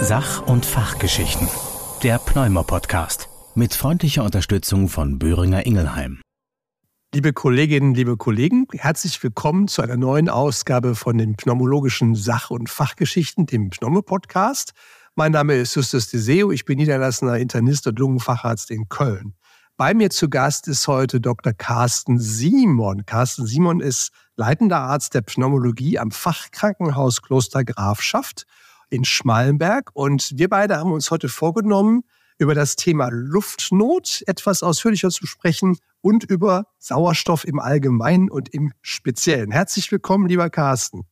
Sach- und Fachgeschichten. Der Pneumo-Podcast. Mit freundlicher Unterstützung von Böhringer Ingelheim. Liebe Kolleginnen, liebe Kollegen, herzlich willkommen zu einer neuen Ausgabe von den pneumologischen Sach- und Fachgeschichten, dem Pneumo-Podcast. Mein Name ist Justus Deseo, ich bin niedergelassener Internist und Lungenfacharzt in Köln. Bei mir zu Gast ist heute Dr. Carsten Simon. Carsten Simon ist leitender Arzt der Pneumologie am Fachkrankenhaus Kloster Grafschaft in Schmallenberg. Und wir beide haben uns heute vorgenommen, über das Thema Luftnot etwas ausführlicher zu sprechen und über Sauerstoff im Allgemeinen und im Speziellen. Herzlich willkommen, lieber Carsten.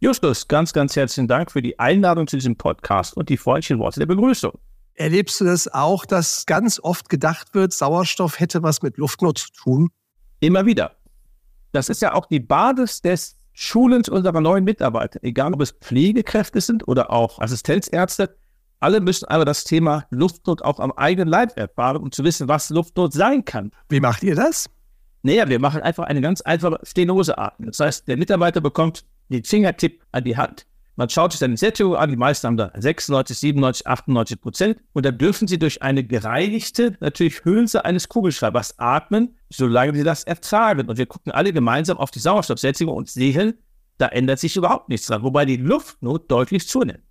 Justus, ganz, ganz herzlichen Dank für die Einladung zu diesem Podcast und die freundlichen Worte der Begrüßung. Erlebst du das auch, dass ganz oft gedacht wird, Sauerstoff hätte was mit Luftnot zu tun? Immer wieder. Das ist ja auch die Basis des Schulens unserer neuen Mitarbeiter, egal ob es Pflegekräfte sind oder auch Assistenzärzte. Alle müssen aber das Thema Luftnot auch am eigenen Leib erfahren, um zu wissen, was Luftnot sein kann. Wie macht ihr das? Naja, wir machen einfach eine ganz einfache Stenoseatmung. Das heißt, der Mitarbeiter bekommt den Fingertipp an die Hand. Man schaut sich dann die Sättigung an, die meisten haben da 96, 97, 98 Prozent. Und dann dürfen sie durch eine gereinigte, natürlich Hülse eines Kugelschreibers atmen, solange sie das ertragen. Und wir gucken alle gemeinsam auf die Sauerstoffsättigung und sehen, da ändert sich überhaupt nichts dran, wobei die Luftnot deutlich zunimmt.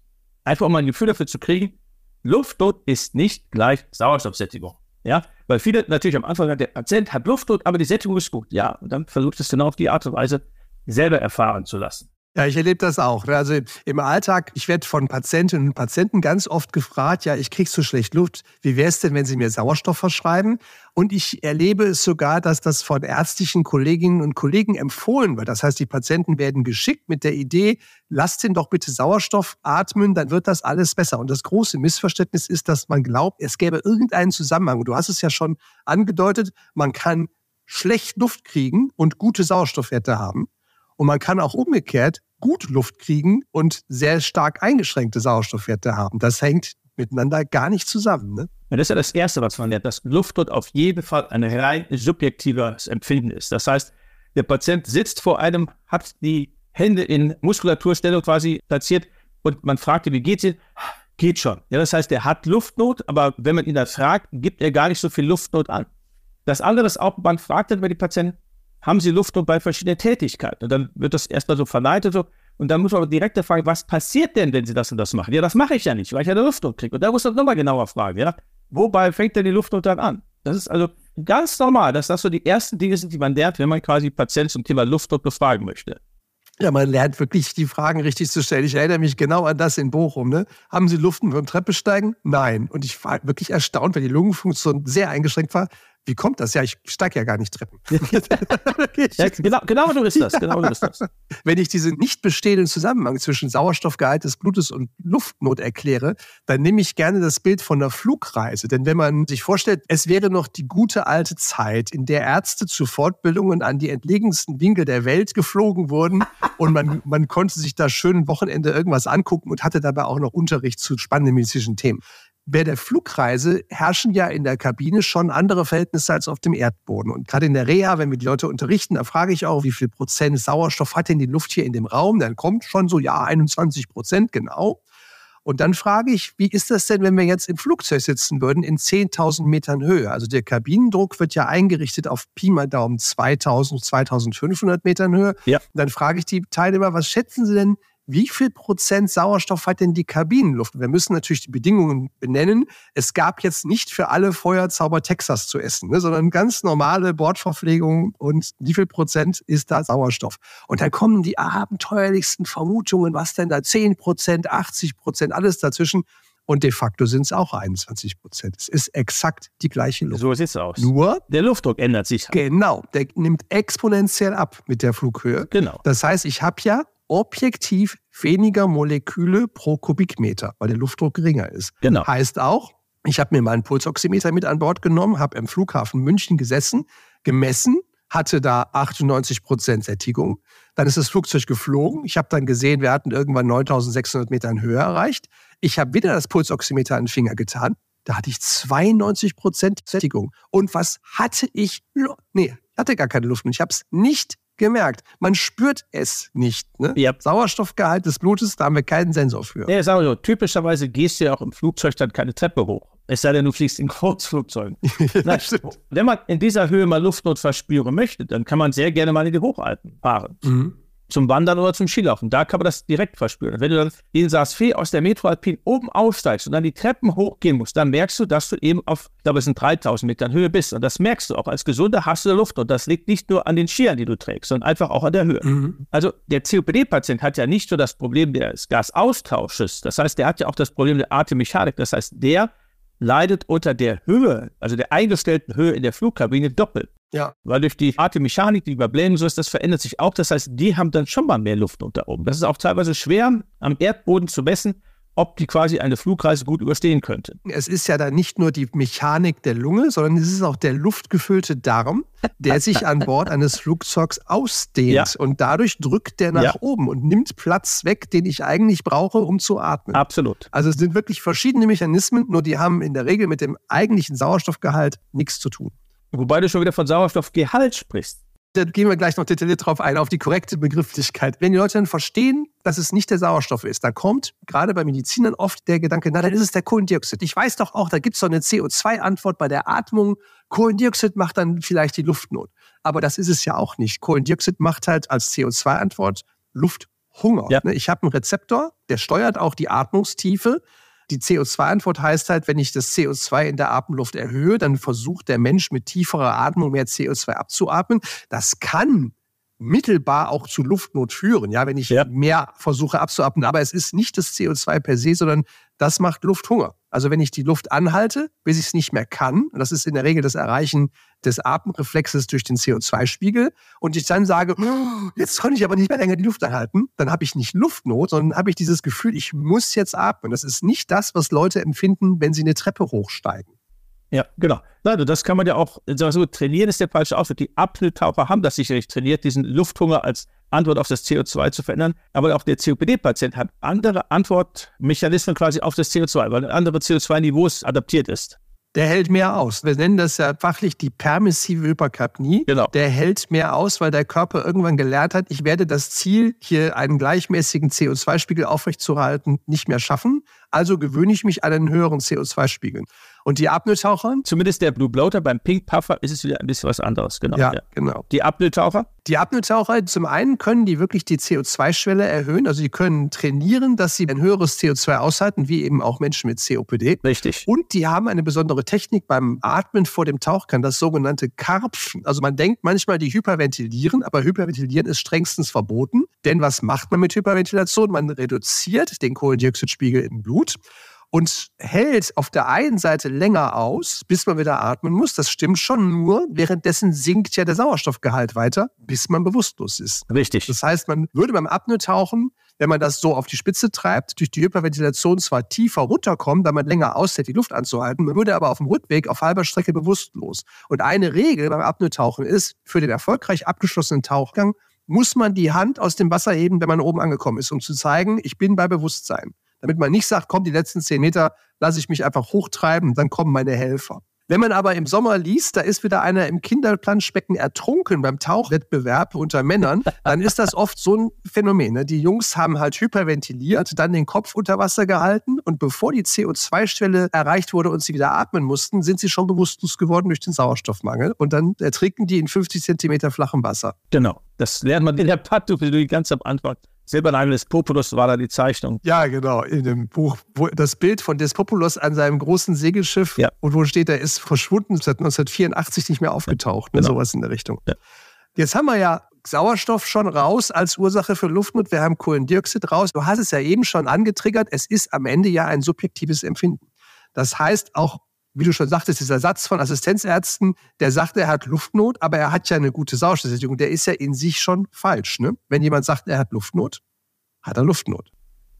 Einfach um ein Gefühl dafür zu kriegen, Luftnot ist nicht gleich Sauerstoffsättigung. Ja, weil viele natürlich am Anfang sagen, der Patient hat Luftnot, aber die Sättigung ist gut. Ja, und dann versucht es genau auf die Art und Weise selber erfahren zu lassen. Ja, ich erlebe das auch. Also im Alltag, ich werde von Patientinnen und Patienten ganz oft gefragt, ja, ich kriege so schlecht Luft. Wie wäre es denn, wenn Sie mir Sauerstoff verschreiben? Und ich erlebe es sogar, dass das von ärztlichen Kolleginnen und Kollegen empfohlen wird. Das heißt, die Patienten werden geschickt mit der Idee, lasst ihn doch bitte Sauerstoff atmen, dann wird das alles besser. Und das große Missverständnis ist, dass man glaubt, es gäbe irgendeinen Zusammenhang. Du hast es ja schon angedeutet, man kann schlecht Luft kriegen und gute Sauerstoffwerte haben. Und man kann auch umgekehrt gut Luft kriegen und sehr stark eingeschränkte Sauerstoffwerte haben. Das hängt miteinander gar nicht zusammen. Ne? Ja, das ist ja das Erste, was man lernt, dass Luft dort auf jeden Fall ein rein subjektives Empfinden ist. Das heißt, der Patient sitzt vor einem, hat die Hände in Muskulaturstellung quasi platziert und man fragt ihn, wie geht's Ihnen? Geht schon. Ja, das heißt, er hat Luftnot, aber wenn man ihn dann fragt, gibt er gar nicht so viel Luftnot an. Das andere ist auch, man fragt dann bei den Patienten, haben sie Luftnot bei verschiedenen Tätigkeiten? Und dann wird das erstmal so verleitet so. Und dann muss man aber direkt fragen, was passiert denn, wenn sie das und das machen? Ja, das mache ich ja nicht, weil ich ja eine Luftnot kriege. Und da muss man nochmal genauer fragen, ja. Wobei fängt denn die Luftnot dann an? Das ist also ganz normal, dass das so die ersten Dinge sind, die man lernt, wenn man quasi Patienten zum Thema Luftnot befragen möchte. Ja, man lernt wirklich die Fragen richtig zu stellen. Ich erinnere mich genau an das in Bochum. Ne? Haben Sie Luften beim Treppesteigen? Nein. Und ich war wirklich erstaunt, weil die Lungenfunktion sehr eingeschränkt war. Wie kommt das? Ja, ich steige ja gar nicht Treppen. ja, genau, genau so ist das. Genau so ist das. Wenn ich diesen nicht bestehenden Zusammenhang zwischen Sauerstoffgehalt des Blutes und Luftnot erkläre, dann nehme ich gerne das Bild von einer Flugreise. Denn wenn man sich vorstellt, es wäre noch die gute alte Zeit, in der Ärzte zu Fortbildungen an die entlegensten Winkel der Welt geflogen wurden und man, man konnte sich da schön ein Wochenende irgendwas angucken und hatte dabei auch noch Unterricht zu spannenden medizinischen Themen bei der Flugreise herrschen ja in der Kabine schon andere Verhältnisse als auf dem Erdboden. Und gerade in der Reha, wenn wir die Leute unterrichten, da frage ich auch, wie viel Prozent Sauerstoff hat denn die Luft hier in dem Raum? Dann kommt schon so, ja, 21 Prozent, genau. Und dann frage ich, wie ist das denn, wenn wir jetzt im Flugzeug sitzen würden in 10.000 Metern Höhe? Also der Kabinendruck wird ja eingerichtet auf Pi mal Daumen 2.000, 2.500 Metern Höhe. Ja. Und dann frage ich die Teilnehmer, was schätzen Sie denn, wie viel Prozent Sauerstoff hat denn die Kabinenluft? Wir müssen natürlich die Bedingungen benennen. Es gab jetzt nicht für alle Feuerzauber Texas zu essen, ne, sondern ganz normale Bordverpflegung und wie viel Prozent ist da Sauerstoff? Und dann kommen die abenteuerlichsten Vermutungen, was denn da 10 Prozent, 80 Prozent, alles dazwischen. Und de facto sind es auch 21 Prozent. Es ist exakt die gleiche Luft. So sieht es aus. Nur der Luftdruck ändert sich. Genau, der nimmt exponentiell ab mit der Flughöhe. Genau. Das heißt, ich habe ja objektiv weniger Moleküle pro Kubikmeter, weil der Luftdruck geringer ist. Genau. Heißt auch, ich habe mir meinen Pulsoximeter mit an Bord genommen, habe im Flughafen München gesessen, gemessen, hatte da 98 Prozent Sättigung. Dann ist das Flugzeug geflogen. Ich habe dann gesehen, wir hatten irgendwann 9600 Metern Höhe erreicht. Ich habe wieder das Pulsoximeter an den Finger getan. Da hatte ich 92 Prozent Sättigung. Und was hatte ich? Nee, ich hatte gar keine Luft und ich habe es nicht gemerkt. Man spürt es nicht. Ne? Ja. Sauerstoffgehalt des Blutes, da haben wir keinen Sensor für. Ja, sagen wir so, typischerweise gehst du ja auch im Flugzeug dann keine Treppe hoch. Es sei denn, du fliegst in Kurzflugzeugen. Stimmt. wenn man in dieser Höhe mal Luftnot verspüren möchte, dann kann man sehr gerne mal in die Hochalpen fahren. Mhm. Zum Wandern oder zum Skilaufen. Da kann man das direkt verspüren. Und wenn du dann in Saas-Fee aus der Metro Alpin oben aussteigst und dann die Treppen hochgehen musst, dann merkst du, dass du eben auf, ich glaube, es sind 3000 Metern Höhe bist. Und das merkst du auch. Als Gesunder hast du Luft. Und das liegt nicht nur an den Skiern, die du trägst, sondern einfach auch an der Höhe. Mhm. Also der COPD-Patient hat ja nicht nur das Problem des Gasaustausches. Das heißt, der hat ja auch das Problem der Atemmechanik. Das heißt, der leidet unter der Höhe, also der eingestellten Höhe in der Flugkabine doppelt. Ja. Weil durch die Atemmechanik, die über Blähnen so ist, das verändert sich auch. Das heißt, die haben dann schon mal mehr Luft unter oben. Das ist auch teilweise schwer am Erdboden zu messen, ob die quasi eine Flugreise gut überstehen könnte. Es ist ja dann nicht nur die Mechanik der Lunge, sondern es ist auch der luftgefüllte Darm, der sich an Bord eines Flugzeugs ausdehnt. Ja. Und dadurch drückt der nach Ja. oben und nimmt Platz weg, den ich eigentlich brauche, um zu atmen. Absolut. Also es sind wirklich verschiedene Mechanismen, nur die haben in der Regel mit dem eigentlichen Sauerstoffgehalt nichts zu tun. Wobei du schon wieder von Sauerstoffgehalt sprichst. Da gehen wir gleich noch detailliert drauf ein, auf die korrekte Begrifflichkeit. Wenn die Leute dann verstehen, dass es nicht der Sauerstoff ist, dann kommt gerade bei Medizinern oft der Gedanke, na, dann ist es der Kohlendioxid. Ich weiß doch auch, da gibt es doch eine CO2-Antwort bei der Atmung. Kohlendioxid macht dann vielleicht die Luftnot. Aber das ist es ja auch nicht. Kohlendioxid macht halt als CO2-Antwort Lufthunger. Ja. Ne, Ich habe einen Rezeptor, der steuert auch die Atmungstiefe. Die CO2-Antwort heißt halt, wenn ich das CO2 in der Atemluft erhöhe, dann versucht der Mensch mit tieferer Atmung mehr CO2 abzuatmen. Das kann mittelbar auch zu Luftnot führen, ja, wenn ich Ja. mehr versuche abzuatmen. Aber es ist nicht das CO2 per se, sondern das macht Lufthunger. Also wenn ich die Luft anhalte, bis ich es nicht mehr kann, und das ist in der Regel das Erreichen des Atemreflexes durch den CO2-Spiegel, und ich dann sage, "Oh, jetzt kann ich aber nicht mehr länger die Luft anhalten, dann habe ich nicht Luftnot, sondern habe ich dieses Gefühl, ich muss jetzt atmen. Das ist nicht das, was Leute empfinden, wenn sie eine Treppe hochsteigen. Ja, genau. Also das kann man ja auch, wir so, trainieren ist der falsche Ausdruck. Die Apnoe-Taucher haben das sicherlich trainiert, diesen Lufthunger als Antwort auf das CO2 zu verändern. Aber auch der COPD-Patient hat andere Antwortmechanismen quasi auf das CO2, weil andere CO2-Niveaus adaptiert ist. Der hält mehr aus. Wir nennen das ja fachlich die permissive Hyperkapnie. Genau. Der hält mehr aus, weil der Körper irgendwann gelernt hat, ich werde das Ziel, hier einen gleichmäßigen CO2-Spiegel aufrechtzuerhalten, nicht mehr schaffen. Also gewöhne ich mich an einen höheren CO2-Spiegel. Und die Apnoe-Taucher? Zumindest der Blue Bloater beim Pink Puffer ist es wieder ein bisschen was anderes. Genau. Ja, genau. Die Apnoe-Taucher? Die Apnoe-Taucher, zum einen können die wirklich die CO2-Schwelle erhöhen. Also die können trainieren, dass sie ein höheres CO2 aushalten, wie eben auch Menschen mit COPD. Richtig. Und die haben eine besondere Technik beim Atmen vor dem Tauchgang, das sogenannte Karpfen. Also man denkt manchmal, die hyperventilieren, aber hyperventilieren ist strengstens verboten. Denn was macht man mit Hyperventilation? Man reduziert den Kohlendioxidspiegel im Blut und hält auf der einen Seite länger aus, bis man wieder atmen muss. Das stimmt schon nur. Währenddessen sinkt ja der Sauerstoffgehalt weiter, bis man bewusstlos ist. Richtig. Das heißt, man würde beim Apnoe-Tauchen, wenn man das so auf die Spitze treibt, durch die Hyperventilation zwar tiefer runterkommen, da man länger aushält, die Luft anzuhalten, man würde aber auf dem Rückweg auf halber Strecke bewusstlos. Und eine Regel beim Apnoe-Tauchen ist, für den erfolgreich abgeschlossenen Tauchgang muss man die Hand aus dem Wasser heben, wenn man oben angekommen ist, um zu zeigen, ich bin bei Bewusstsein. Damit man nicht sagt, komm, die letzten zehn Meter lasse ich mich einfach hochtreiben, dann kommen meine Helfer. Wenn man aber im Sommer liest, da ist wieder einer im Kinderplanschbecken ertrunken beim Tauchwettbewerb unter Männern, dann ist das oft so ein Phänomen. Ne? Die Jungs haben halt hyperventiliert, dann den Kopf unter Wasser gehalten und bevor die CO2-Schwelle erreicht wurde und sie wieder atmen mussten, sind sie schon bewusstlos geworden durch den Sauerstoffmangel und dann ertrinken die in 50 Zentimeter flachem Wasser. Genau. Das lernt man in der Patuphylologie ganz am Anfang. Silbernagel des Populus war da die Zeichnung. Ja, genau, in dem Buch, wo das Bild von Despopoulos an seinem großen Segelschiff Ja. und wo steht, er ist verschwunden, seit 1984 nicht mehr aufgetaucht, ne, Genau. sowas in der Richtung. Ja. Jetzt haben wir ja Sauerstoff schon raus als Ursache für Luftnot, wir haben Kohlendioxid raus. Du hast es ja eben schon angetriggert, es ist am Ende ja ein subjektives Empfinden. Das heißt auch, wie du schon sagtest, dieser Satz von Assistenzärzten, der sagt, er hat Luftnot, aber er hat ja eine gute Sauerstoffsättigung, der ist ja in sich schon falsch. Ne? Wenn jemand sagt, er hat Luftnot, hat er Luftnot.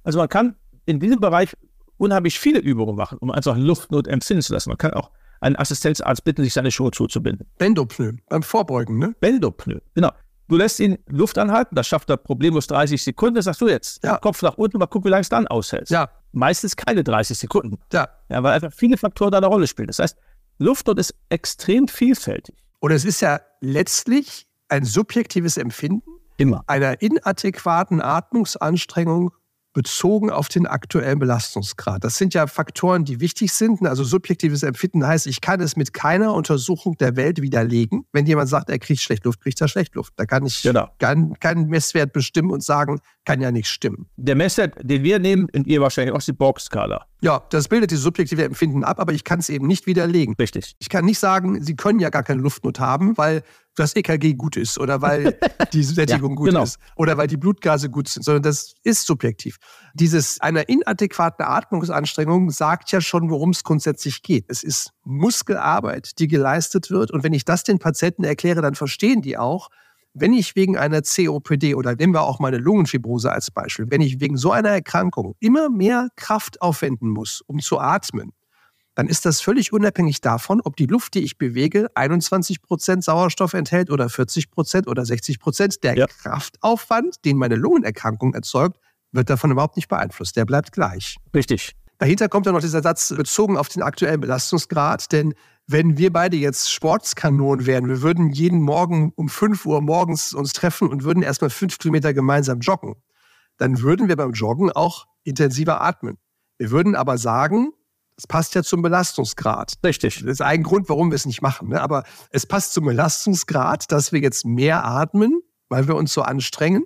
Also man kann in diesem Bereich unheimlich viele Übungen machen, um einfach Luftnot empfinden zu lassen. Man kann auch einen Assistenzarzt bitten, sich seine Schuhe zuzubinden. Bendopnoe, beim Vorbeugen, ne? Bendopnoe, genau. Du lässt ihn Luft anhalten, das schafft er problemlos 30 Sekunden. Das sagst du jetzt. Ja. Kopf nach unten, mal gucken, wie lange es dann aushält. Ja, Meistens keine 30 Sekunden. ja. Ja, weil einfach viele Faktoren da eine Rolle spielen. Das heißt, Luftnot ist extrem vielfältig. Und es ist ja letztlich ein subjektives Empfinden Immer. einer inadäquaten Atmungsanstrengung bezogen auf den aktuellen Belastungsgrad. Das sind ja Faktoren, die wichtig sind. Also subjektives Empfinden heißt, ich kann es mit keiner Untersuchung der Welt widerlegen. Wenn jemand sagt, er kriegt schlecht Luft, kriegt er schlecht Luft. Da kann ich Genau. keinen keinen Messwert bestimmen und sagen, kann ja nicht stimmen. Der Messwert, den wir nehmen, und ihr wahrscheinlich auch, ist die Borg-Skala. Ja, das bildet die subjektive Empfinden ab, aber ich kann es eben nicht widerlegen. Richtig. Ich kann nicht sagen, Sie können ja gar keine Luftnot haben, weil das EKG gut ist oder weil die Sättigung Ja, gut genau. ist oder weil die Blutgase gut sind, sondern das ist subjektiv. Dieses einer inadäquaten Atmungsanstrengung sagt ja schon, worum es grundsätzlich geht. Es ist Muskelarbeit, die geleistet wird und wenn ich das den Patienten erkläre, dann verstehen die auch, wenn ich wegen einer COPD oder nehmen wir auch mal eine Lungenfibrose als Beispiel, wenn ich wegen so einer Erkrankung immer mehr Kraft aufwenden muss, um zu atmen, dann ist das völlig unabhängig davon, ob die Luft, die ich bewege, 21 Prozent Sauerstoff enthält oder 40 Prozent oder 60 Prozent. Der Ja. Kraftaufwand, den meine Lungenerkrankung erzeugt, wird davon überhaupt nicht beeinflusst. Der bleibt gleich. Richtig. Dahinter kommt dann noch dieser Satz bezogen auf den aktuellen Belastungsgrad, denn wenn wir beide jetzt Sportskanonen wären, wir würden jeden Morgen um 5 Uhr morgens uns treffen und würden erstmal fünf Kilometer gemeinsam joggen, dann würden wir beim Joggen auch intensiver atmen. Wir würden aber sagen, das passt ja zum Belastungsgrad. Richtig. Das ist ein Grund, warum wir es nicht machen. Ne? Aber es passt zum Belastungsgrad, dass wir jetzt mehr atmen, weil wir uns so anstrengen.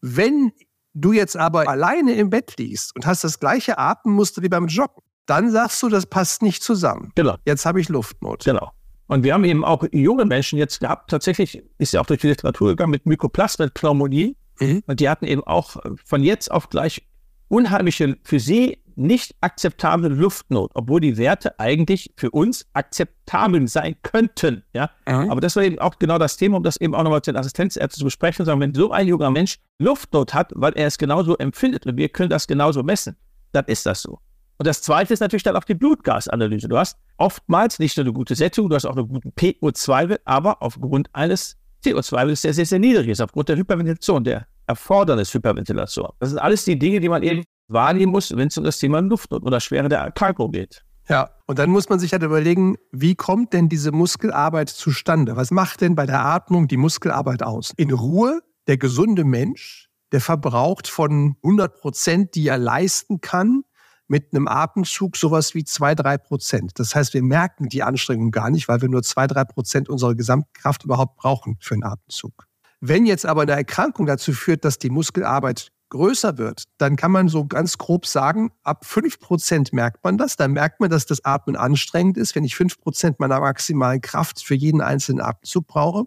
Wenn du jetzt aber alleine im Bett liegst und hast das gleiche Atemmuster wie beim Joggen, dann sagst du, das passt nicht zusammen. Genau. Jetzt habe ich Luftnot. Genau. Und wir haben eben auch junge Menschen jetzt gehabt, tatsächlich ist ja auch durch die Literatur gegangen mit Mykoplasma, mit Pneumonie. Mhm. Und die hatten eben auch von jetzt auf gleich unheimliche, für sie nicht akzeptable Luftnot, obwohl die Werte eigentlich für uns akzeptabel sein könnten. Ja? Aber das war eben auch genau das Thema, um das eben auch nochmal mit den Assistenzärzten zu besprechen sagen, wenn so ein junger Mensch Luftnot hat, weil er es genauso empfindet und wir können das genauso messen, dann ist das so. Und das zweite ist natürlich dann auch die Blutgasanalyse. Du hast oftmals nicht nur eine gute Sättigung, du hast auch einen guten PO2-Wert, aber aufgrund eines CO2-Wertes, der sehr, sehr niedrig ist, aufgrund der Hyperventilation, der Erfordernis Hyperventilation. Das sind alles die Dinge, die man eben wahrnehmen muss, wenn es um das Thema Luftnot oder Schwere der Erkrankung geht. Ja, und dann muss man sich halt überlegen, wie kommt denn diese Muskelarbeit zustande? Was macht denn bei der Atmung die Muskelarbeit aus? In Ruhe, der gesunde Mensch, der verbraucht von 100 Prozent, die er leisten kann, mit einem Atemzug sowas wie 2, 3 Prozent. Das heißt, wir merken die Anstrengung gar nicht, weil wir nur 2, 3 Prozent unserer Gesamtkraft überhaupt brauchen für einen Atemzug. Wenn jetzt aber eine Erkrankung dazu führt, dass die Muskelarbeit größer wird, dann kann man so ganz grob sagen, ab 5% merkt man das. Dann merkt man, dass das Atmen anstrengend ist, wenn ich 5% meiner maximalen Kraft für jeden einzelnen Atemzug brauche.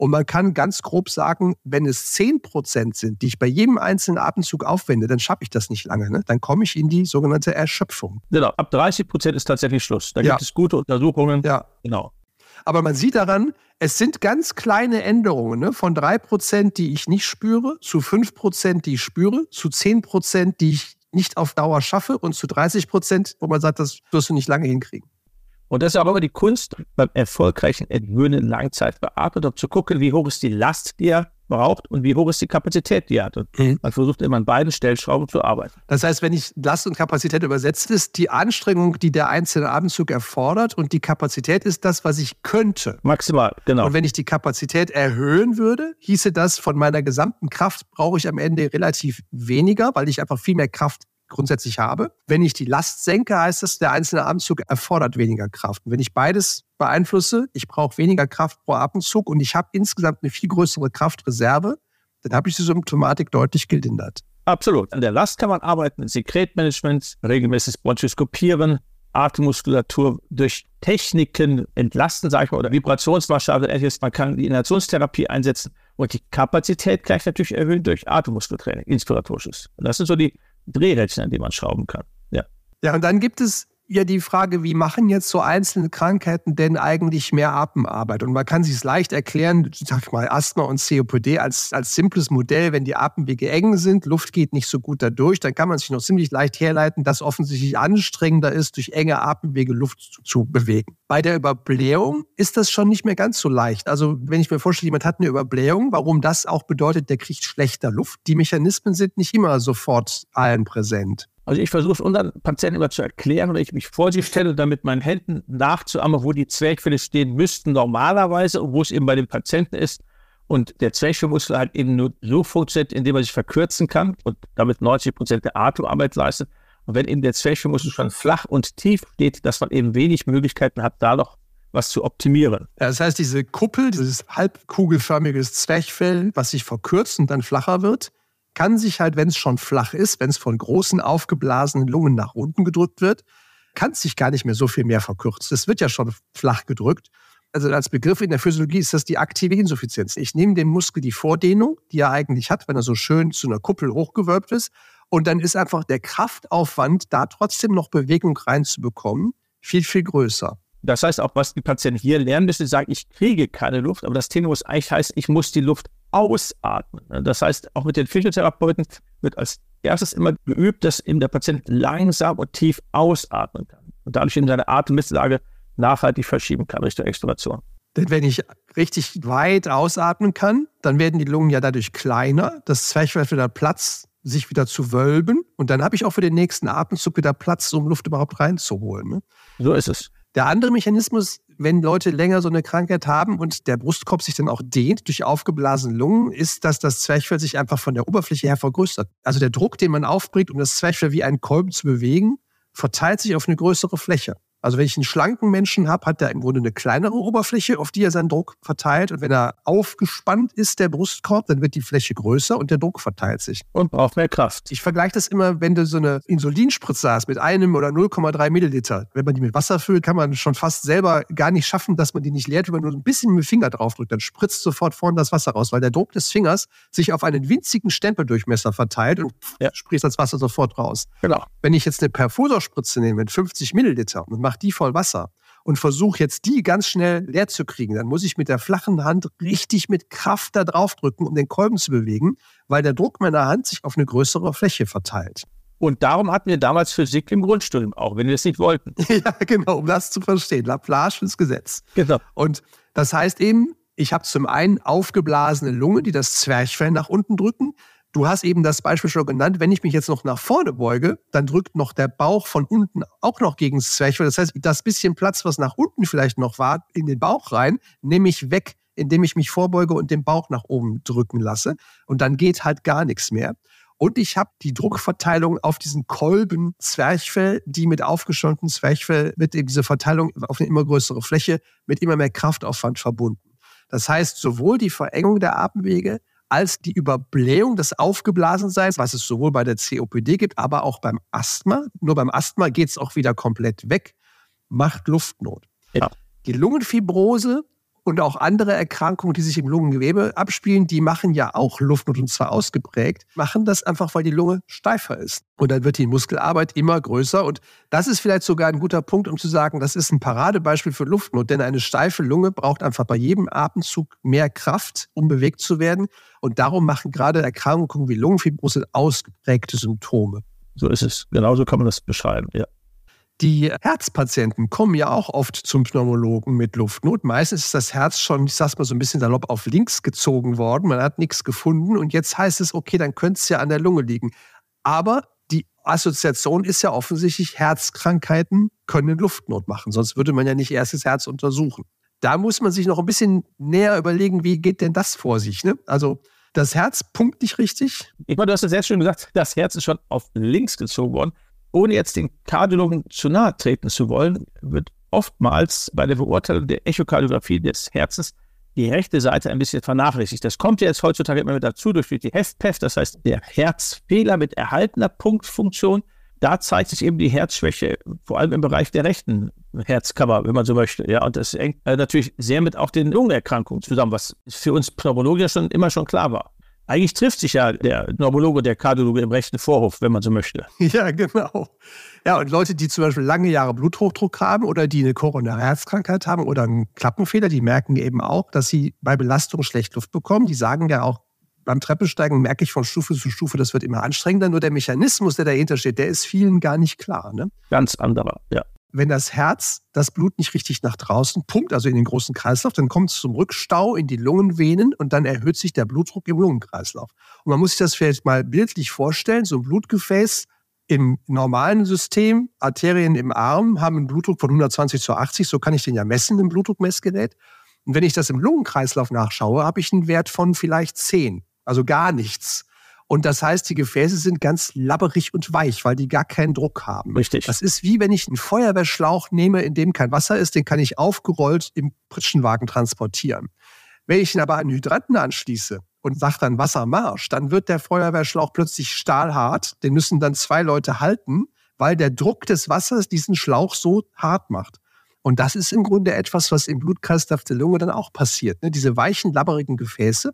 Und man kann ganz grob sagen, wenn es 10% sind, die ich bei jedem einzelnen Atemzug aufwende, dann schaffe ich das nicht lange. Ne? Dann komme ich in die sogenannte Erschöpfung. Genau, ab 30 Prozent ist tatsächlich Schluss. Da Ja. gibt es gute Untersuchungen. Ja. Genau. Aber man sieht daran, es sind ganz kleine Änderungen ne? von 3%, die ich nicht spüre, zu 5%, die ich spüre, zu 10%, die ich nicht auf Dauer schaffe und zu 30%, wo man sagt, das wirst du nicht lange hinkriegen. Und das ist auch immer die Kunst beim erfolgreichen Entwöhnen Langzeitbeatmet, um zu gucken, wie hoch ist die Last, die er braucht und wie hoch ist die Kapazität, die er hat. Und Mhm. man versucht immer an beiden Stellschrauben zu arbeiten. Das heißt, wenn ich Last und Kapazität übersetzt, ist die Anstrengung, die der einzelne Atemzug erfordert und die Kapazität ist das, was ich könnte. Maximal, genau. Und wenn ich die Kapazität erhöhen würde, hieße das, von meiner gesamten Kraft brauche ich am Ende relativ weniger, weil ich einfach viel mehr Kraft grundsätzlich habe. Wenn ich die Last senke, heißt das, der einzelne Atemzug erfordert weniger Kraft. Und wenn ich beides beeinflusse, ich brauche weniger Kraft pro Atemzug und ich habe insgesamt eine viel größere Kraftreserve, dann habe ich die Symptomatik deutlich gelindert. Absolut. An der Last kann man arbeiten, Sekretmanagement, regelmäßiges Bronchoskopieren, Atemmuskulatur durch Techniken entlasten, sage ich mal, oder Vibrationsmassage. ähnliches. Man kann die Inhalationstherapie einsetzen und die Kapazität gleich natürlich erhöhen durch Atemmuskeltraining, inspiratorisches. Und das sind so die Drehrädchen, an denen man schrauben kann. Ja. Ja, und dann gibt es ja die Frage, wie machen jetzt so einzelne Krankheiten denn eigentlich mehr Atemarbeit? Und man kann sich es leicht erklären, sag ich mal, Asthma und COPD als, als simples Modell, wenn die Atemwege eng sind, Luft geht nicht so gut dadurch, dann kann man sich noch ziemlich leicht herleiten, dass offensichtlich anstrengender ist, durch enge Atemwege Luft zu, zu bewegen. Bei der Überblähung ist das schon nicht mehr ganz so leicht. Also wenn ich mir vorstelle, jemand hat eine Überblähung, warum das auch bedeutet, der kriegt schlechter Luft. Die Mechanismen sind nicht immer sofort allen präsent. Also ich versuche es unseren Patienten immer zu erklären oder ich mich vor sie stelle, damit meinen Händen nachzuahmen, wo die Zwerchfälle stehen müssten normalerweise und wo es eben bei den Patienten ist. Und der Zwerchfellmuskel halt eben nur so funktioniert, indem er sich verkürzen kann und damit 90 Prozent der Atemarbeit leistet. Und wenn eben der Zwerchfellmuskel schon flach und tief steht, dass man eben wenig Möglichkeiten hat, da noch was zu optimieren. Ja, das heißt, diese Kuppel, dieses halbkugelförmige Zwerchfell, was sich verkürzt und dann flacher wird, kann sich halt, wenn es schon flach ist, wenn es von großen aufgeblasenen Lungen nach unten gedrückt wird, kann es sich gar nicht mehr so viel mehr verkürzen. Es wird ja schon flach gedrückt. Also als Begriff in der Physiologie ist das die aktive Insuffizienz. Ich nehme dem Muskel die Vordehnung, die er eigentlich hat, wenn er so schön zu einer Kuppel hochgewölbt ist. Und dann ist einfach der Kraftaufwand, da trotzdem noch Bewegung reinzubekommen, viel, viel größer. Das heißt auch, was die Patienten hier lernen müssen, sagen, ich kriege keine Luft, aber das Thema muss eigentlich heißen, ich muss die Luft ausatmen. Das heißt, auch mit den Physiotherapeuten wird als erstes immer geübt, dass eben der Patient langsam und tief ausatmen kann und dadurch in seine Atemmittellage nachhaltig verschieben kann Richtung Extubation. Denn wenn ich richtig weit ausatmen kann, dann werden die Lungen ja dadurch kleiner. Das Zwerchfell wieder Platz, sich wieder zu wölben. Und dann habe ich auch für den nächsten Atemzug wieder Platz, um Luft überhaupt reinzuholen. Ne? So ist es. Der andere Mechanismus, wenn Leute länger so eine Krankheit haben und der Brustkorb sich dann auch dehnt durch aufgeblasene Lungen, ist, dass das Zwerchfell sich einfach von der Oberfläche her vergrößert. Also der Druck, den man aufbringt, um das Zwerchfell wie einen Kolben zu bewegen, verteilt sich auf eine größere Fläche. Also wenn ich einen schlanken Menschen habe, hat er im Grunde eine kleinere Oberfläche, auf die er seinen Druck verteilt. Und wenn er aufgespannt ist, der Brustkorb, dann wird die Fläche größer und der Druck verteilt sich. Und braucht mehr Kraft. Ich vergleiche das immer, wenn du so eine Insulinspritze hast mit einem oder 0,3 Milliliter. Wenn man die mit Wasser füllt, kann man schon fast selber gar nicht schaffen, dass man die nicht leert, wenn man nur ein bisschen mit dem Finger draufdrückt. Dann spritzt sofort vorne das Wasser raus, weil der Druck des Fingers sich auf einen winzigen Stempeldurchmesser verteilt und ja. spritzt das Wasser sofort raus. Genau. Wenn ich jetzt eine Perfusorspritze nehme mit 50 Milliliter und mache die voll Wasser und versuche jetzt die ganz schnell leer zu kriegen, dann muss ich mit der flachen Hand richtig mit Kraft da drauf drücken, um den Kolben zu bewegen, weil der Druck meiner Hand sich auf eine größere Fläche verteilt. Und darum hatten wir damals Physik im Grundstudium, auch wenn wir es nicht wollten. ja, genau, um das zu verstehen. Laplage fürs Gesetz. Genau. Und das heißt eben, ich habe zum einen aufgeblasene Lunge, die das Zwerchfell nach unten drücken. Du hast eben das Beispiel schon genannt, wenn ich mich jetzt noch nach vorne beuge, dann drückt noch der Bauch von unten auch noch gegen das Zwerchfell. Das heißt, das bisschen Platz, was nach unten vielleicht noch war, in den Bauch rein, nehme ich weg, indem ich mich vorbeuge und den Bauch nach oben drücken lasse. Und dann geht halt gar nichts mehr. Und ich habe die Druckverteilung auf diesen Kolben Zwerchfell, die mit aufgeschäumtem Zwerchfell, mit dieser Verteilung auf eine immer größere Fläche, mit immer mehr Kraftaufwand verbunden. Das heißt, sowohl die Verengung der Atemwege als die Überblähung des Aufgeblasenseins, was es sowohl bei der COPD gibt, aber auch beim Asthma. Nur beim Asthma geht es auch wieder komplett weg, macht Luftnot. Ja. Die Lungenfibrose und auch andere Erkrankungen, die sich im Lungengewebe abspielen, die machen ja auch Luftnot und zwar ausgeprägt, machen das einfach, weil die Lunge steifer ist. Und dann wird die Muskelarbeit immer größer. Und das ist vielleicht sogar ein guter Punkt, um zu sagen, das ist ein Paradebeispiel für Luftnot, denn eine steife Lunge braucht einfach bei jedem Atemzug mehr Kraft, um bewegt zu werden. Und darum machen gerade Erkrankungen wie Lungenfibrose ausgeprägte Symptome. So ist es. Genauso kann man das beschreiben, ja. Die Herzpatienten kommen ja auch oft zum Pneumologen mit Luftnot. Meistens ist das Herz schon, ich sag's mal so ein bisschen salopp, auf links gezogen worden. Man hat nichts gefunden und jetzt heißt es, okay, dann könnte es ja an der Lunge liegen. Aber die Assoziation ist ja offensichtlich, Herzkrankheiten können Luftnot machen. Sonst würde man ja nicht erst das Herz untersuchen. Da muss man sich noch ein bisschen näher überlegen, wie geht denn das vor sich? Ne? Also das Herz pumpt nicht richtig. Ich meine, du hast es sehr schön gesagt, das Herz ist schon auf links gezogen worden ohne jetzt den Kardiologen zu nahe treten zu wollen, wird oftmals bei der Beurteilung der Echokardiographie des Herzens die rechte Seite ein bisschen vernachlässigt. Das kommt ja jetzt heutzutage immer mit dazu durch die HEFPEF, das heißt der Herzfehler mit erhaltener Punktfunktion. Da zeigt sich eben die Herzschwäche, vor allem im Bereich der rechten Herzkammer, wenn man so möchte. Ja, und das hängt äh, natürlich sehr mit auch den Lungenerkrankungen zusammen, was für uns Pneumologen ja schon immer schon klar war. Eigentlich trifft sich ja der Neurologe der Kardiologe im rechten Vorhof, wenn man so möchte. Ja, genau. Ja, und Leute, die zum Beispiel lange Jahre Bluthochdruck haben oder die eine koronare Herzkrankheit haben oder einen Klappenfehler, die merken eben auch, dass sie bei Belastung schlecht Luft bekommen. Die sagen ja auch, beim Treppesteigen merke ich von Stufe zu Stufe, das wird immer anstrengender. Nur der Mechanismus, der dahinter steht, der ist vielen gar nicht klar. Ne? Ganz anderer, ja wenn das Herz das Blut nicht richtig nach draußen pumpt, also in den großen Kreislauf, dann kommt es zum Rückstau in die Lungenvenen und dann erhöht sich der Blutdruck im Lungenkreislauf. Und man muss sich das vielleicht mal bildlich vorstellen, so ein Blutgefäß im normalen System, Arterien im Arm haben einen Blutdruck von 120 zu 80, so kann ich den ja messen im Blutdruckmessgerät. Und wenn ich das im Lungenkreislauf nachschaue, habe ich einen Wert von vielleicht 10, also gar nichts. Und das heißt, die Gefäße sind ganz labberig und weich, weil die gar keinen Druck haben. Richtig. Das ist wie wenn ich einen Feuerwehrschlauch nehme, in dem kein Wasser ist, den kann ich aufgerollt im Pritschenwagen transportieren. Wenn ich ihn aber an Hydranten anschließe und sage dann Wassermarsch, dann wird der Feuerwehrschlauch plötzlich stahlhart. Den müssen dann zwei Leute halten, weil der Druck des Wassers diesen Schlauch so hart macht. Und das ist im Grunde etwas, was im Blutkreislauf der Lunge dann auch passiert. Ne? Diese weichen, labberigen Gefäße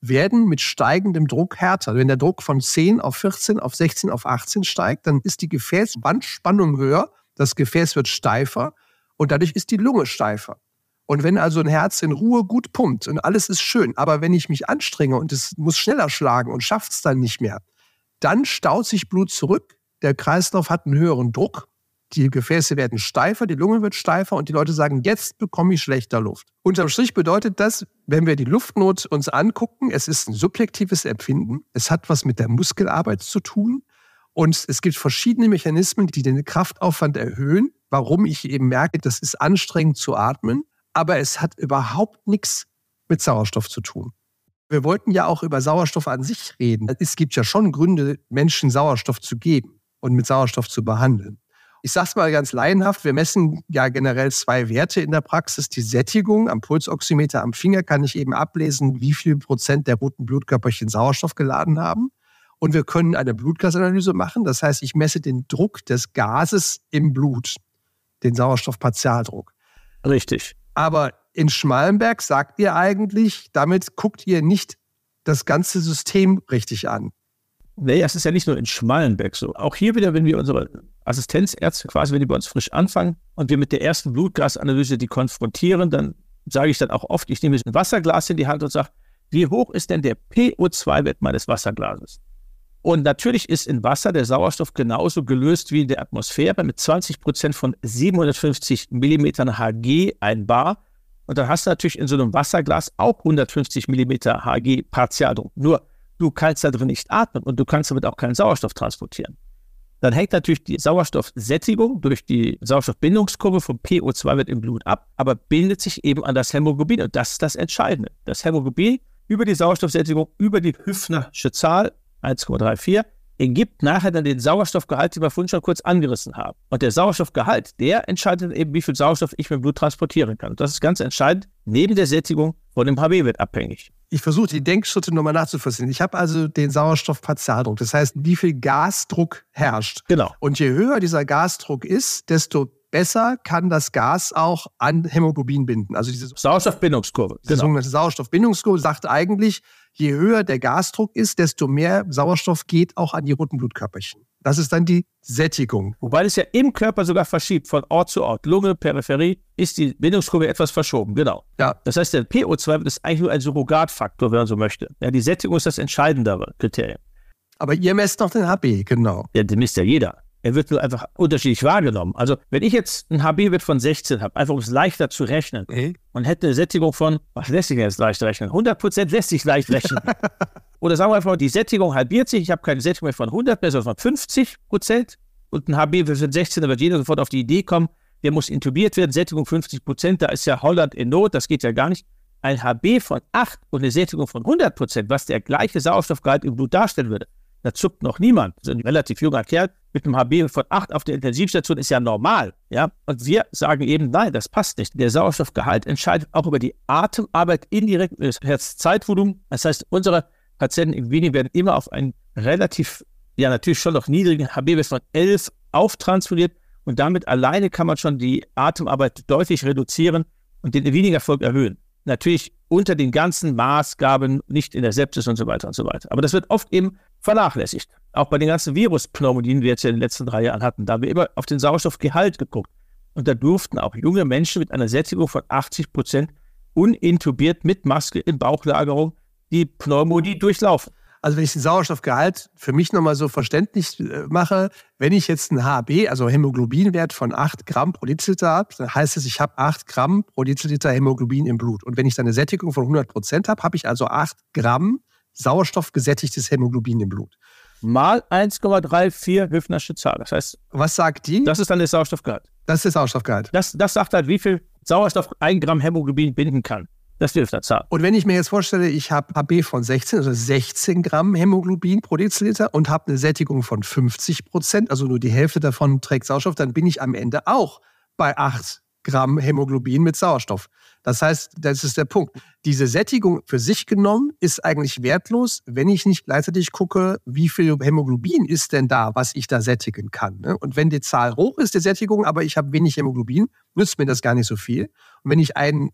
werden mit steigendem Druck härter. Wenn der Druck von 10 auf 14, auf 16, auf 18 steigt, dann ist die Gefäßwandspannung höher, das Gefäß wird steifer und dadurch ist die Lunge steifer. Und wenn also ein Herz in Ruhe gut pumpt und alles ist schön, aber wenn ich mich anstrenge und es muss schneller schlagen und schafft es dann nicht mehr, dann staut sich Blut zurück, der Kreislauf hat einen höheren Druck die Gefäße werden steifer, die Lunge wird steifer und die Leute sagen, jetzt bekomme ich schlechter Luft. Unterm Strich bedeutet das, wenn wir die Luftnot uns angucken, es ist ein subjektives Empfinden. Es hat was mit der Muskelarbeit zu tun. Und es gibt verschiedene Mechanismen, die den Kraftaufwand erhöhen, warum ich eben merke, das ist anstrengend zu atmen. Aber es hat überhaupt nichts mit Sauerstoff zu tun. Wir wollten ja auch über Sauerstoff an sich reden. Es gibt ja schon Gründe, Menschen Sauerstoff zu geben und mit Sauerstoff zu behandeln. Ich sage es mal ganz laienhaft, wir messen ja generell zwei Werte in der Praxis. Die Sättigung am Pulsoximeter am Finger kann ich eben ablesen, wie viel Prozent der roten Blutkörperchen Sauerstoff geladen haben. Und wir können eine Blutgasanalyse machen. Das heißt, ich messe den Druck des Gases im Blut, den Sauerstoffpartialdruck. Richtig. Aber in Schmallenberg sagt ihr eigentlich, damit guckt ihr nicht das ganze System richtig an. Nee, es ist ja nicht nur in Schmallenberg so. Auch hier wieder, wenn wir unsere Assistenzärzte quasi, wenn die bei uns frisch anfangen und wir mit der ersten Blutgasanalyse die konfrontieren, dann sage ich dann auch oft, ich nehme ein Wasserglas in die Hand und sage, wie hoch ist denn der PO2-Wert meines Wasserglases? Und natürlich ist in Wasser der Sauerstoff genauso gelöst wie in der Atmosphäre mit 20 Prozent von 750 Millimetern Hg ein Bar. Und dann hast du natürlich in so einem Wasserglas auch 150 Millimeter Hg Partialdruck. Nur du kannst da drin nicht atmen und du kannst damit auch keinen Sauerstoff transportieren. Dann hängt natürlich die Sauerstoffsättigung durch die Sauerstoffbindungskurve vom PO2-Wert im Blut ab, aber bildet sich eben an das Hämoglobin und das ist das Entscheidende. Das Hämoglobin über die Sauerstoffsättigung, über die Hüffnersche Zahl 1,34 ergibt nachher dann den Sauerstoffgehalt, den wir vorhin schon kurz angerissen haben. Und der Sauerstoffgehalt, der entscheidet eben, wie viel Sauerstoff ich mit dem Blut transportieren kann. Und das ist ganz entscheidend, neben der Sättigung von dem HB-Wert abhängig. Ich versuche die Denkschritte nochmal nachzuvollziehen. Ich habe also den Sauerstoffpartialdruck, das heißt, wie viel Gasdruck herrscht. Genau. Und je höher dieser Gasdruck ist, desto besser kann das Gas auch an Hämoglobin binden. Also diese Sauerstoffbindungskurve. Die genau. sogenannte Sauerstoffbindungskurve sagt eigentlich, je höher der Gasdruck ist, desto mehr Sauerstoff geht auch an die roten Blutkörperchen. Das ist dann die Sättigung. Wobei es ja im Körper sogar verschiebt, von Ort zu Ort. Lunge, Peripherie, ist die Bindungskurve etwas verschoben, genau. Ja. Das heißt, der PO2 ist eigentlich nur ein Surrogatfaktor, wenn man so möchte. Ja, die Sättigung ist das entscheidendere Kriterium. Aber ihr messt noch den HB, genau. Ja, den misst ja jeder. Er wird nur einfach unterschiedlich wahrgenommen. Also, wenn ich jetzt einen HB-Wert von 16 habe, einfach um es leichter zu rechnen, mhm. und hätte eine Sättigung von, was lässt sich denn jetzt leicht rechnen? 100% lässt sich leicht rechnen. Oder sagen wir einfach, die Sättigung halbiert sich, ich habe keine Sättigung mehr von 100 mehr, sondern von 50 Prozent und ein HB von 16, da wird jeder sofort auf die Idee kommen, der muss intubiert werden, Sättigung 50 Prozent, da ist ja Holland in Not, das geht ja gar nicht. Ein HB von 8 und eine Sättigung von 100 Prozent, was der gleiche Sauerstoffgehalt im Blut darstellen würde, da zuckt noch niemand. So ein relativ junger Kerl mit einem HB von 8 auf der Intensivstation ist ja normal. Ja? Und wir sagen eben, nein, das passt nicht. Der Sauerstoffgehalt entscheidet auch über die Atemarbeit indirekt über das Herzzeitvolumen. Das heißt, unsere Patienten im Veni werden immer auf einen relativ, ja natürlich schon noch niedrigen HB-Wert von 11 auftransferiert und damit alleine kann man schon die Atemarbeit deutlich reduzieren und den Wenigerfolg erhöhen. Natürlich unter den ganzen Maßgaben, nicht in der Sepsis und so weiter und so weiter. Aber das wird oft eben vernachlässigt. Auch bei den ganzen Viruspneumonien, die wir jetzt in den letzten drei Jahren hatten, da haben wir immer auf den Sauerstoffgehalt geguckt. Und da durften auch junge Menschen mit einer Sättigung von 80 Prozent unintubiert mit Maske in Bauchlagerung die Pneumonie durchlaufen. Also wenn ich den Sauerstoffgehalt für mich nochmal so verständlich äh, mache, wenn ich jetzt einen HB, also Hämoglobinwert von 8 Gramm pro Deziliter habe, dann heißt es, ich habe 8 Gramm pro Deziliter Hämoglobin im Blut. Und wenn ich dann eine Sättigung von 100 Prozent habe, habe ich also 8 Gramm sauerstoffgesättigtes Hämoglobin im Blut. Mal 1,34 Hüfnersche Zahl. Das heißt, was sagt die? Das ist dann der Sauerstoffgehalt. Das ist der Sauerstoffgehalt. Das, das sagt halt, wie viel Sauerstoff ein Gramm Hämoglobin binden kann. Das hilft der Zahl. Und wenn ich mir jetzt vorstelle, ich habe HB von 16, also 16 Gramm Hämoglobin pro Deziliter und habe eine Sättigung von 50 Prozent, also nur die Hälfte davon trägt Sauerstoff, dann bin ich am Ende auch bei 8 Gramm Hämoglobin mit Sauerstoff. Das heißt, das ist der Punkt. Diese Sättigung für sich genommen ist eigentlich wertlos, wenn ich nicht gleichzeitig gucke, wie viel Hämoglobin ist denn da, was ich da sättigen kann. Ne? Und wenn die Zahl hoch ist, die Sättigung, aber ich habe wenig Hämoglobin, nützt mir das gar nicht so viel. Und wenn ich einen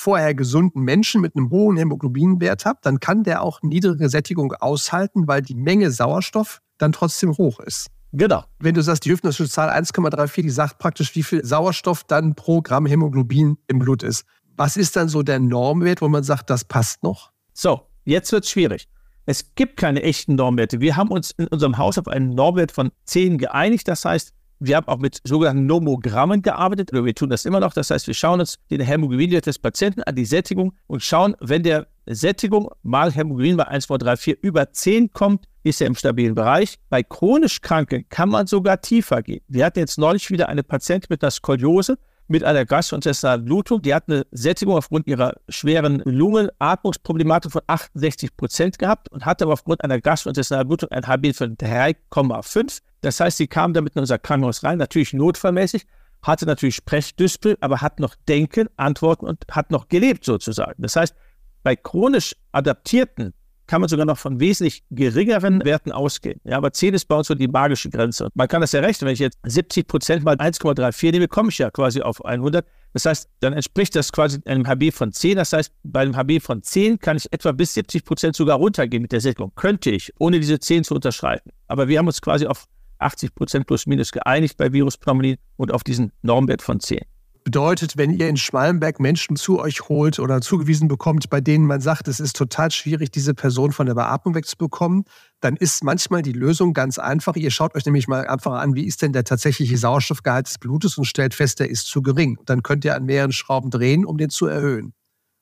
vorher gesunden Menschen mit einem hohen Hämoglobinwert habe, dann kann der auch niedrige Sättigung aushalten, weil die Menge Sauerstoff dann trotzdem hoch ist. Genau. Wenn du sagst, die Zahl 1,34, die sagt praktisch, wie viel Sauerstoff dann pro Gramm Hämoglobin im Blut ist. Was ist dann so der Normwert, wo man sagt, das passt noch? So, jetzt wird es schwierig. Es gibt keine echten Normwerte. Wir haben uns in unserem Haus auf einen Normwert von 10 geeinigt. Das heißt, wir haben auch mit sogenannten Nomogrammen gearbeitet, oder wir tun das immer noch. Das heißt, wir schauen uns den Hämoglobinwert des Patienten an, die Sättigung und schauen, wenn der Sättigung mal Hämoglobin bei 1, 2, 3, 4 über 10 kommt, ist er im stabilen Bereich. Bei chronisch Kranken kann man sogar tiefer gehen. Wir hatten jetzt neulich wieder eine Patientin mit einer Skoliose mit einer gastrointestinalen Blutung. Die hat eine Sättigung aufgrund ihrer schweren Lungenatmungsproblematik von 68 Prozent gehabt und hatte aber aufgrund einer gastrointestinalen Blutung ein HB von 3,5. Das heißt, sie kam damit in unser Krankenhaus rein, natürlich notfallmäßig, hatte natürlich Sprechdüspel, aber hat noch Denken, Antworten und hat noch gelebt sozusagen. Das heißt, bei chronisch adaptierten kann man sogar noch von wesentlich geringeren Werten ausgehen. Ja, aber 10 ist bei uns so die magische Grenze. man kann das ja rechnen, wenn ich jetzt 70 Prozent mal 1,34 nehme, komme ich ja quasi auf 100. Das heißt, dann entspricht das quasi einem HB von 10. Das heißt, bei einem HB von 10 kann ich etwa bis 70 Prozent sogar runtergehen mit der Sättigung. Könnte ich, ohne diese 10 zu unterschreiten. Aber wir haben uns quasi auf 80 Prozent plus minus geeinigt bei Viruspneumonie und auf diesen Normwert von 10. Bedeutet, wenn ihr in Schmalenberg Menschen zu euch holt oder zugewiesen bekommt, bei denen man sagt, es ist total schwierig, diese Person von der Beatmung wegzubekommen, dann ist manchmal die Lösung ganz einfach. Ihr schaut euch nämlich mal einfach an, wie ist denn der tatsächliche Sauerstoffgehalt des Blutes und stellt fest, der ist zu gering. Dann könnt ihr an mehreren Schrauben drehen, um den zu erhöhen.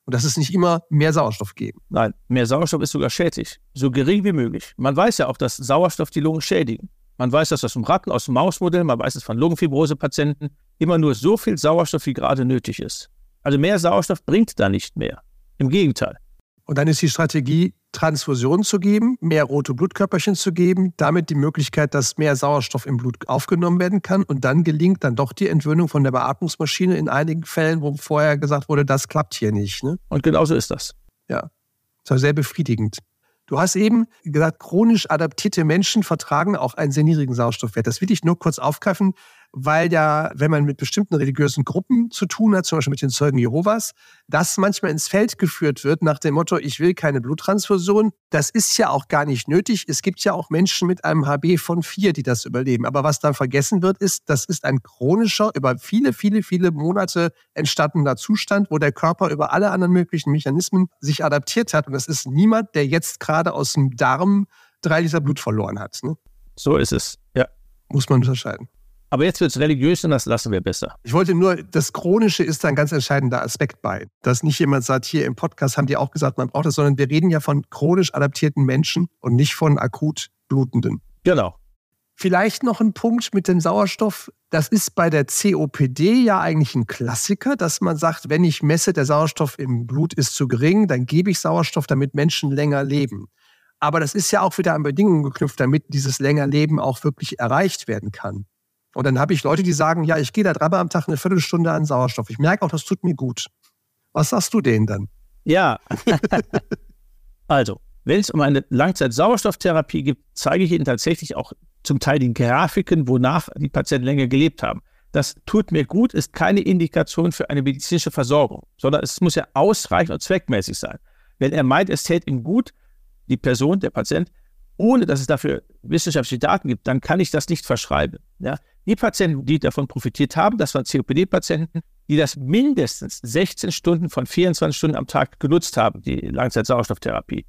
Und das ist nicht immer mehr Sauerstoff geben. Nein, mehr Sauerstoff ist sogar schädlich. So gering wie möglich. Man weiß ja auch, dass Sauerstoff die Lungen schädigen. Man weiß das aus dem Ratten, aus dem Mausmodell, man weiß es von Lungenfibrose-Patienten. Immer nur so viel Sauerstoff, wie gerade nötig ist. Also mehr Sauerstoff bringt da nicht mehr. Im Gegenteil. Und dann ist die Strategie, Transfusionen zu geben, mehr rote Blutkörperchen zu geben, damit die Möglichkeit, dass mehr Sauerstoff im Blut aufgenommen werden kann. Und dann gelingt dann doch die Entwöhnung von der Beatmungsmaschine in einigen Fällen, wo vorher gesagt wurde, das klappt hier nicht. Ne? Und genauso ist das. Ja, das war sehr befriedigend. Du hast eben gesagt, chronisch adaptierte Menschen vertragen auch einen sehr niedrigen Sauerstoffwert. Das will ich nur kurz aufgreifen, weil ja, wenn man mit bestimmten religiösen Gruppen zu tun hat, zum Beispiel mit den Zeugen Jehovas, das manchmal ins Feld geführt wird nach dem Motto, ich will keine Bluttransfusion. Das ist ja auch gar nicht nötig. Es gibt ja auch Menschen mit einem HB von 4, die das überleben. Aber was dann vergessen wird, ist, das ist ein chronischer, über viele, viele, viele Monate entstandener Zustand, wo der Körper über alle anderen möglichen Mechanismen sich adaptiert hat. Und das ist niemand, der jetzt gerade aus dem Darm drei Liter Blut verloren hat. Ne? So ist es, ja. Muss man unterscheiden. Aber jetzt wird es religiös und das lassen wir besser. Ich wollte nur, das Chronische ist ein ganz entscheidender Aspekt bei. Dass nicht jemand sagt, hier im Podcast haben die auch gesagt, man braucht das, sondern wir reden ja von chronisch adaptierten Menschen und nicht von akut Blutenden. Genau. Vielleicht noch ein Punkt mit dem Sauerstoff. Das ist bei der COPD ja eigentlich ein Klassiker, dass man sagt, wenn ich messe, der Sauerstoff im Blut ist zu gering, dann gebe ich Sauerstoff, damit Menschen länger leben. Aber das ist ja auch wieder an Bedingungen geknüpft, damit dieses länger Leben auch wirklich erreicht werden kann. Und dann habe ich Leute, die sagen, ja, ich gehe da dreimal am Tag eine Viertelstunde an Sauerstoff. Ich merke auch, das tut mir gut. Was sagst du denen dann? Ja. also, wenn es um eine Langzeit-Sauerstofftherapie geht, zeige ich Ihnen tatsächlich auch zum Teil die Grafiken, wonach die Patienten länger gelebt haben. Das tut mir gut, ist keine Indikation für eine medizinische Versorgung, sondern es muss ja ausreichend und zweckmäßig sein. Wenn er meint, es täte ihm gut, die Person, der Patient, ohne dass es dafür wissenschaftliche Daten gibt, dann kann ich das nicht verschreiben. Ja? Die Patienten, die davon profitiert haben, das waren COPD-Patienten, die das mindestens 16 Stunden von 24 Stunden am Tag genutzt haben, die Langzeitsauerstofftherapie.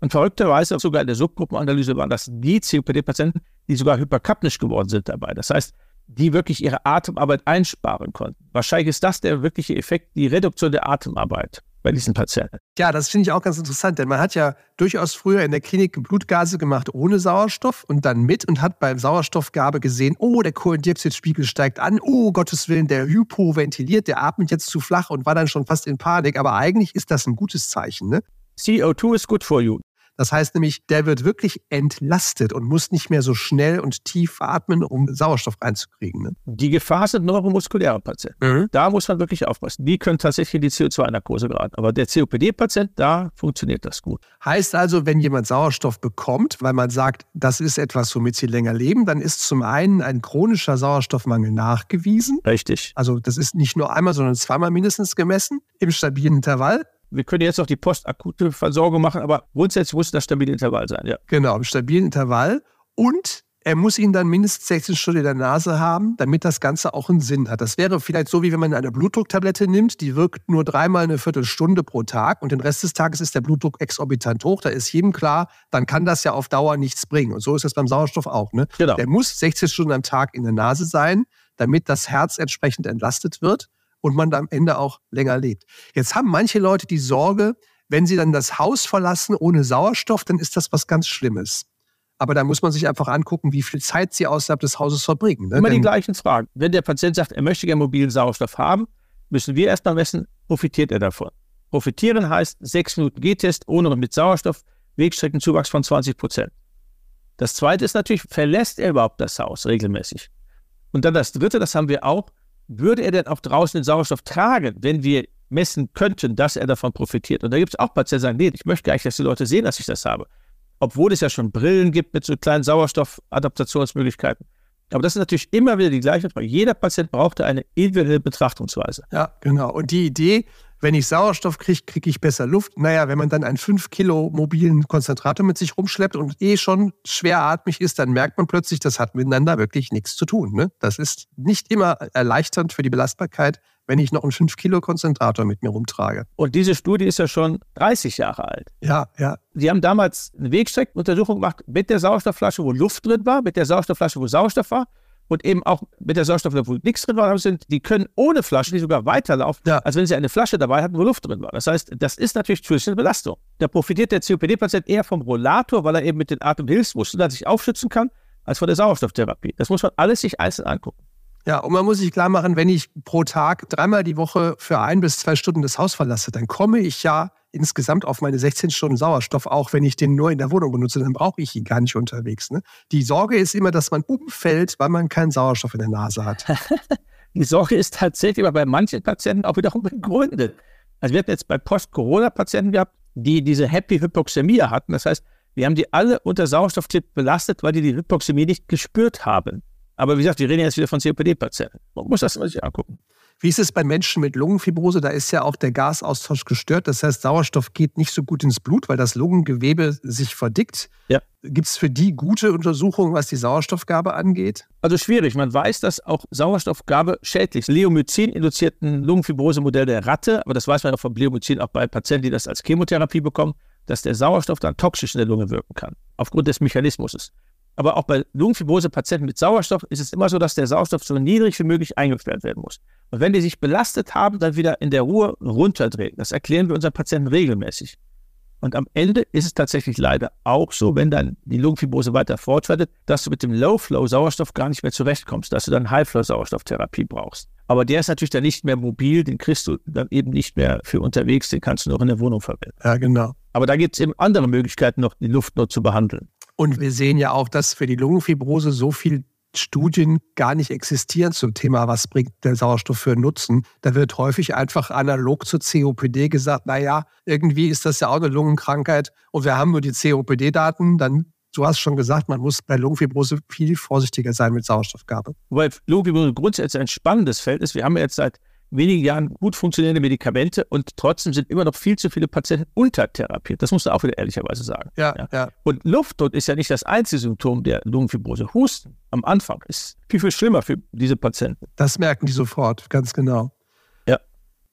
Und verrückterweise sogar in der Subgruppenanalyse waren das die COPD-Patienten, die sogar hyperkapnisch geworden sind dabei. Das heißt, die wirklich ihre Atemarbeit einsparen konnten. Wahrscheinlich ist das der wirkliche Effekt, die Reduktion der Atemarbeit. Bei diesen Patienten. Ja, das finde ich auch ganz interessant, denn man hat ja durchaus früher in der Klinik Blutgase gemacht ohne Sauerstoff und dann mit und hat beim Sauerstoffgabe gesehen, oh, der Kohlendioxidspiegel steigt an, oh, Gottes Willen, der hypoventiliert, der atmet jetzt zu flach und war dann schon fast in Panik. Aber eigentlich ist das ein gutes Zeichen, ne? CO2 is good for you. Das heißt nämlich, der wird wirklich entlastet und muss nicht mehr so schnell und tief atmen, um Sauerstoff reinzukriegen. Ne? Die Gefahr sind neuromuskuläre Patienten. Mhm. Da muss man wirklich aufpassen. Die können tatsächlich in die CO2-Narkose geraten. Aber der COPD-Patient, da funktioniert das gut. Heißt also, wenn jemand Sauerstoff bekommt, weil man sagt, das ist etwas, womit sie länger leben, dann ist zum einen ein chronischer Sauerstoffmangel nachgewiesen. Richtig. Also das ist nicht nur einmal, sondern zweimal mindestens gemessen im stabilen Intervall. Wir können jetzt noch die postakute Versorgung machen, aber grundsätzlich muss das stabile Intervall sein, ja. Genau, im stabilen Intervall. Und er muss ihn dann mindestens 16 Stunden in der Nase haben, damit das Ganze auch einen Sinn hat. Das wäre vielleicht so, wie wenn man eine Blutdrucktablette nimmt, die wirkt nur dreimal eine Viertelstunde pro Tag und den Rest des Tages ist der Blutdruck exorbitant hoch. Da ist jedem klar, dann kann das ja auf Dauer nichts bringen. Und so ist das beim Sauerstoff auch. Ne? Genau. Der muss 16 Stunden am Tag in der Nase sein, damit das Herz entsprechend entlastet wird und man am Ende auch länger lebt. Jetzt haben manche Leute die Sorge, wenn sie dann das Haus verlassen ohne Sauerstoff, dann ist das was ganz Schlimmes. Aber da muss man sich einfach angucken, wie viel Zeit sie außerhalb des Hauses verbringen. Ne? Immer Denn die gleichen Fragen. Wenn der Patient sagt, er möchte gerne mobilen Sauerstoff haben, müssen wir erstmal messen, profitiert er davon. Profitieren heißt sechs Minuten G-Test ohne und mit Sauerstoff, Wegstreckenzuwachs von 20 Prozent. Das zweite ist natürlich, verlässt er überhaupt das Haus regelmäßig? Und dann das dritte, das haben wir auch, würde er denn auch draußen den Sauerstoff tragen, wenn wir messen könnten, dass er davon profitiert? Und da gibt es auch Patienten, die sagen, nee, ich möchte gar nicht, dass die Leute sehen, dass ich das habe. Obwohl es ja schon Brillen gibt mit so kleinen Sauerstoffadaptationsmöglichkeiten. Aber das ist natürlich immer wieder die gleiche Frage. Jeder Patient brauchte eine individuelle Betrachtungsweise. Ja, genau. Und die Idee, wenn ich Sauerstoff kriege, kriege ich besser Luft. Naja, wenn man dann einen 5 Kilo mobilen Konzentrator mit sich rumschleppt und eh schon schweratmig ist, dann merkt man plötzlich, das hat miteinander wirklich nichts zu tun. Ne? Das ist nicht immer erleichternd für die Belastbarkeit, wenn ich noch einen 5 Kilo Konzentrator mit mir rumtrage. Und diese Studie ist ja schon 30 Jahre alt. Ja, ja. Sie haben damals eine Wegstreckenuntersuchung gemacht mit der Sauerstoffflasche, wo Luft drin war, mit der Sauerstoffflasche, wo Sauerstoff war und eben auch mit der Sauerstoff, wo nichts drin war, sind, die können ohne Flasche, die sogar weiterlaufen, ja. als wenn sie eine Flasche dabei hatten, wo Luft drin war. Das heißt, das ist natürlich zusätzliche Belastung. Da profitiert der COPD-Patient eher vom Rollator, weil er eben mit den Atemhilfsmuskeln sich aufschützen kann, als von der Sauerstofftherapie. Das muss man alles sich einzeln angucken. Ja, und man muss sich klar machen, wenn ich pro Tag dreimal die Woche für ein bis zwei Stunden das Haus verlasse, dann komme ich ja insgesamt auf meine 16 Stunden Sauerstoff, auch wenn ich den nur in der Wohnung benutze, dann brauche ich ihn gar nicht unterwegs. Ne? Die Sorge ist immer, dass man umfällt, weil man keinen Sauerstoff in der Nase hat. die Sorge ist tatsächlich aber bei manchen Patienten auch wiederum begründet. Also wir hatten jetzt bei Post-Corona-Patienten gehabt, die diese Happy Hypoxämie hatten. Das heißt, wir haben die alle unter Sauerstofftipp belastet, weil die die Hypoxämie nicht gespürt haben. Aber wie gesagt, wir reden jetzt wieder von COPD-Patienten. Man muss das mal sich angucken. Wie ist es bei Menschen mit Lungenfibrose? Da ist ja auch der Gasaustausch gestört. Das heißt, Sauerstoff geht nicht so gut ins Blut, weil das Lungengewebe sich verdickt. Ja. Gibt es für die gute Untersuchungen, was die Sauerstoffgabe angeht? Also schwierig. Man weiß, dass auch Sauerstoffgabe schädlich ist. Leomycin-induzierten Lungenfibrose-Modell der Ratte, aber das weiß man auch vom Leomycin auch bei Patienten, die das als Chemotherapie bekommen, dass der Sauerstoff dann toxisch in der Lunge wirken kann, aufgrund des Mechanismus. Aber auch bei Lungenfibrose-Patienten mit Sauerstoff ist es immer so, dass der Sauerstoff so niedrig wie möglich eingesperrt werden muss. Und wenn die sich belastet haben, dann wieder in der Ruhe runterdrehen. Das erklären wir unseren Patienten regelmäßig. Und am Ende ist es tatsächlich leider auch so, wenn dann die Lungenfibrose weiter fortschreitet, dass du mit dem Low-Flow-Sauerstoff gar nicht mehr zurechtkommst, dass du dann High-Flow-Sauerstofftherapie brauchst. Aber der ist natürlich dann nicht mehr mobil, den kriegst du dann eben nicht mehr für unterwegs, den kannst du noch in der Wohnung verwenden. Ja, genau. Aber da gibt es eben andere Möglichkeiten, noch die Luft nur zu behandeln. Und wir sehen ja auch, dass für die Lungenfibrose so viel Studien gar nicht existieren zum Thema, was bringt der Sauerstoff für Nutzen. Da wird häufig einfach analog zur COPD gesagt, naja, irgendwie ist das ja auch eine Lungenkrankheit und wir haben nur die COPD-Daten, dann Du hast schon gesagt, man muss bei Lungenfibrose viel vorsichtiger sein mit Sauerstoffgabe. Weil Lungenfibrose grundsätzlich ein spannendes Feld ist. Wir haben jetzt seit wenigen Jahren gut funktionierende Medikamente und trotzdem sind immer noch viel zu viele Patienten untertherapiert. Das musst du auch wieder ehrlicherweise sagen. Ja, ja. ja. Und Luftnot ist ja nicht das einzige Symptom der Lungenfibrose. Husten am Anfang ist viel, viel schlimmer für diese Patienten. Das merken die sofort, ganz genau. Ja.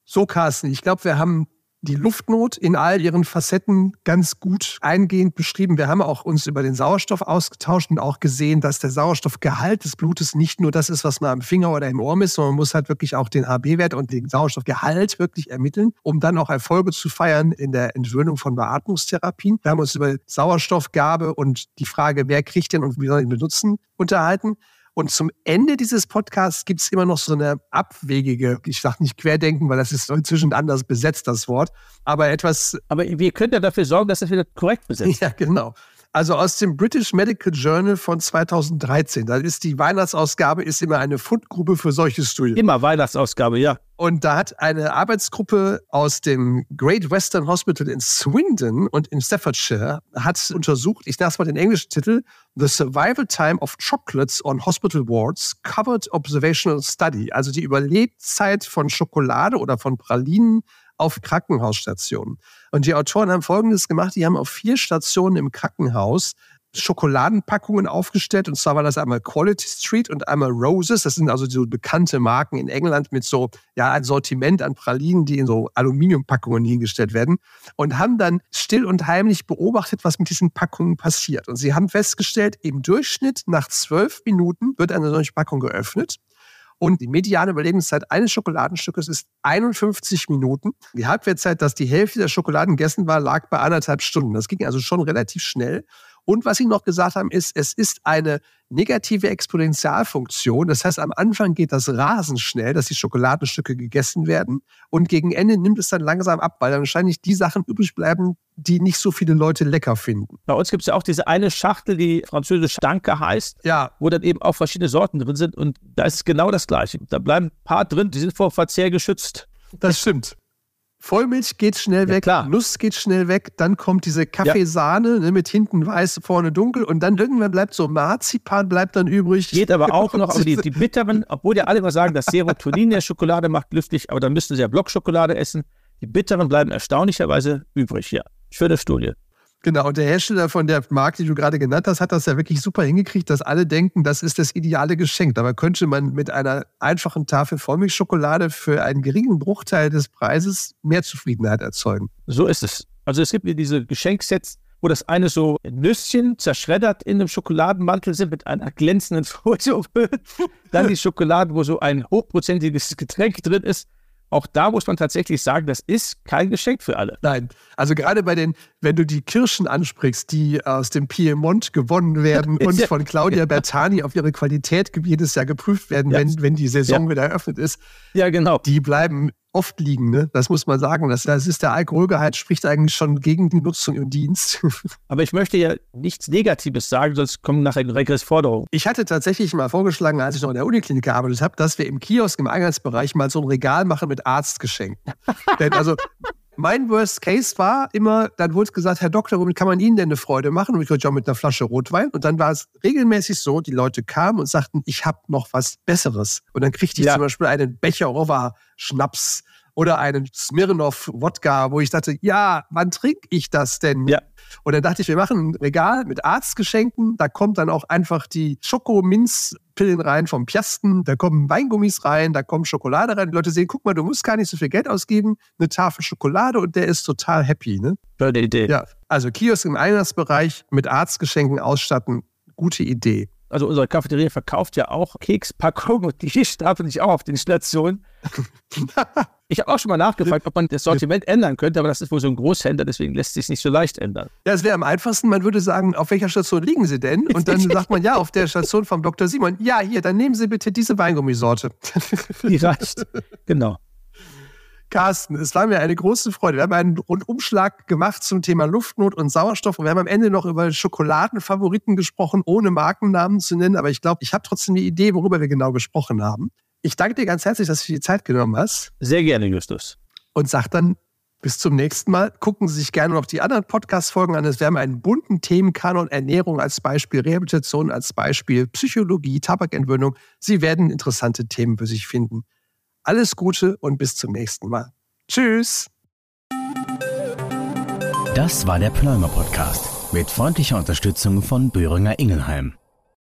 So, Carsten, ich glaube, wir haben die Luftnot in all ihren Facetten ganz gut eingehend beschrieben. Wir haben auch uns über den Sauerstoff ausgetauscht und auch gesehen, dass der Sauerstoffgehalt des Blutes nicht nur das ist, was man am Finger oder im Ohr misst, sondern man muss halt wirklich auch den HB-Wert und den Sauerstoffgehalt wirklich ermitteln, um dann auch Erfolge zu feiern in der Entwöhnung von Beatmungstherapien. Wir haben uns über Sauerstoffgabe und die Frage, wer kriegt den und wie soll ihn benutzen, unterhalten. Und zum Ende dieses Podcasts gibt es immer noch so eine abwegige, ich sage nicht Querdenken, weil das ist inzwischen anders besetzt, das Wort, aber etwas. Aber wir können ja dafür sorgen, dass das wieder korrekt besetzt ist. Ja, genau. Also aus dem British Medical Journal von 2013. Da ist die Weihnachtsausgabe ist immer eine Fundgrube für solche Studien. Immer Weihnachtsausgabe, ja. Und da hat eine Arbeitsgruppe aus dem Great Western Hospital in Swindon und in Staffordshire hat untersucht, ich nenne mal den englischen Titel, The Survival Time of Chocolates on Hospital Wards Covered Observational Study, also die Überlebzeit von Schokolade oder von Pralinen auf Krankenhausstationen. Und die Autoren haben Folgendes gemacht, die haben auf vier Stationen im Krankenhaus Schokoladenpackungen aufgestellt. Und zwar war das einmal Quality Street und einmal Roses. Das sind also so bekannte Marken in England mit so ja, ein Sortiment an Pralinen, die in so Aluminiumpackungen hingestellt werden. Und haben dann still und heimlich beobachtet, was mit diesen Packungen passiert. Und sie haben festgestellt, im Durchschnitt nach zwölf Minuten wird eine solche Packung geöffnet. Und die mediane Überlebenszeit eines Schokoladenstückes ist 51 Minuten. Die Halbwertszeit, dass die Hälfte der Schokoladen gegessen war, lag bei anderthalb Stunden. Das ging also schon relativ schnell. Und was Sie noch gesagt haben, ist, es ist eine negative Exponentialfunktion. Das heißt, am Anfang geht das rasend schnell, dass die Schokoladenstücke gegessen werden. Und gegen Ende nimmt es dann langsam ab, weil dann wahrscheinlich die Sachen übrig bleiben, die nicht so viele Leute lecker finden. Bei uns gibt es ja auch diese eine Schachtel, die französisch Danke heißt, ja. wo dann eben auch verschiedene Sorten drin sind. Und da ist es genau das Gleiche. Da bleiben ein paar drin, die sind vor Verzehr geschützt. Das stimmt. Vollmilch geht schnell weg, klar. Nuss geht schnell weg, dann kommt diese Kaffeesahne ja. ne, mit hinten weiß, vorne dunkel und dann irgendwann bleibt so Marzipan bleibt dann übrig. Geht aber auch noch, aber die, die bitteren, obwohl ja alle immer sagen, dass Serotonin der Schokolade macht lüftig, aber dann müssten sie ja Blockschokolade essen. Die bitteren bleiben erstaunlicherweise übrig, ja. Schöne Studie. Genau, und der Hersteller von der Marke, die du gerade genannt hast, hat das ja wirklich super hingekriegt, dass alle denken, das ist das ideale Geschenk. Dabei könnte man mit einer einfachen Tafel Vollmilchschokolade für einen geringen Bruchteil des Preises mehr Zufriedenheit erzeugen. So ist es. Also es gibt diese Geschenksets, wo das eine so Nüsschen zerschreddert in einem Schokoladenmantel sind mit einer glänzenden Folie. Dann die Schokolade, wo so ein hochprozentiges Getränk drin ist auch da muss man tatsächlich sagen, das ist kein Geschenk für alle. Nein, also gerade bei den, wenn du die Kirschen ansprichst, die aus dem Piemont gewonnen werden und von Claudia Bertani auf ihre Qualität jedes Jahr geprüft werden, ja. wenn, wenn die Saison ja. wieder eröffnet ist. Ja, genau. Die bleiben oft liegen. Ne? Das muss man sagen. Das, das ist der Alkoholgehalt spricht eigentlich schon gegen die Nutzung im Dienst. Aber ich möchte ja nichts Negatives sagen, sonst kommen nachher Regressforderungen. Ich hatte tatsächlich mal vorgeschlagen, als ich noch in der Uniklinik gearbeitet habe, dass wir im Kiosk im Eingangsbereich mal so ein Regal machen mit Arztgeschenken. Denn also mein Worst Case war immer, dann wurde gesagt, Herr Doktor, womit kann man Ihnen denn eine Freude machen? Und ich wollte ja mit einer Flasche Rotwein. Und dann war es regelmäßig so, die Leute kamen und sagten, ich habe noch was Besseres. Und dann kriegte ich ja. zum Beispiel einen Becher Rova Schnaps oder einen Smirnoff Wodka, wo ich dachte, ja, wann trinke ich das denn? Ja. Und dann dachte ich, wir machen ein Regal mit Arztgeschenken. Da kommt dann auch einfach die Schokominzpillen rein vom Piasten. Da kommen Weingummis rein, da kommt Schokolade rein. Die Leute sehen, guck mal, du musst gar nicht so viel Geld ausgeben. Eine Tafel Schokolade und der ist total happy. Ne? Tolle Idee. Ja, also Kiosk im Eingangsbereich mit Arztgeschenken ausstatten. Gute Idee. Also unsere Cafeteria verkauft ja auch Kekspackungen und die stapeln sich auch auf den Stationen. Ich habe auch schon mal nachgefragt, ob man das Sortiment ändern könnte, aber das ist wohl so ein Großhändler, deswegen lässt sich nicht so leicht ändern. Ja, es wäre am einfachsten, man würde sagen, auf welcher Station liegen Sie denn? Und dann sagt man, ja, auf der Station vom Dr. Simon. Ja, hier, dann nehmen Sie bitte diese Weingummisorte. Die reicht. Genau. Carsten, es war mir eine große Freude. Wir haben einen Rundumschlag gemacht zum Thema Luftnot und Sauerstoff und wir haben am Ende noch über Schokoladenfavoriten gesprochen, ohne Markennamen zu nennen. Aber ich glaube, ich habe trotzdem eine Idee, worüber wir genau gesprochen haben. Ich danke dir ganz herzlich, dass du dir die Zeit genommen hast. Sehr gerne, Justus. Und sag dann bis zum nächsten Mal. Gucken Sie sich gerne noch die anderen Podcast-Folgen an. Es werden einen bunten Themenkanon, Ernährung als Beispiel, Rehabilitation als Beispiel, Psychologie, Tabakentwöhnung. Sie werden interessante Themen für sich finden. Alles Gute und bis zum nächsten Mal. Tschüss. Das war der Pneumer Podcast mit freundlicher Unterstützung von Böhringer Ingelheim.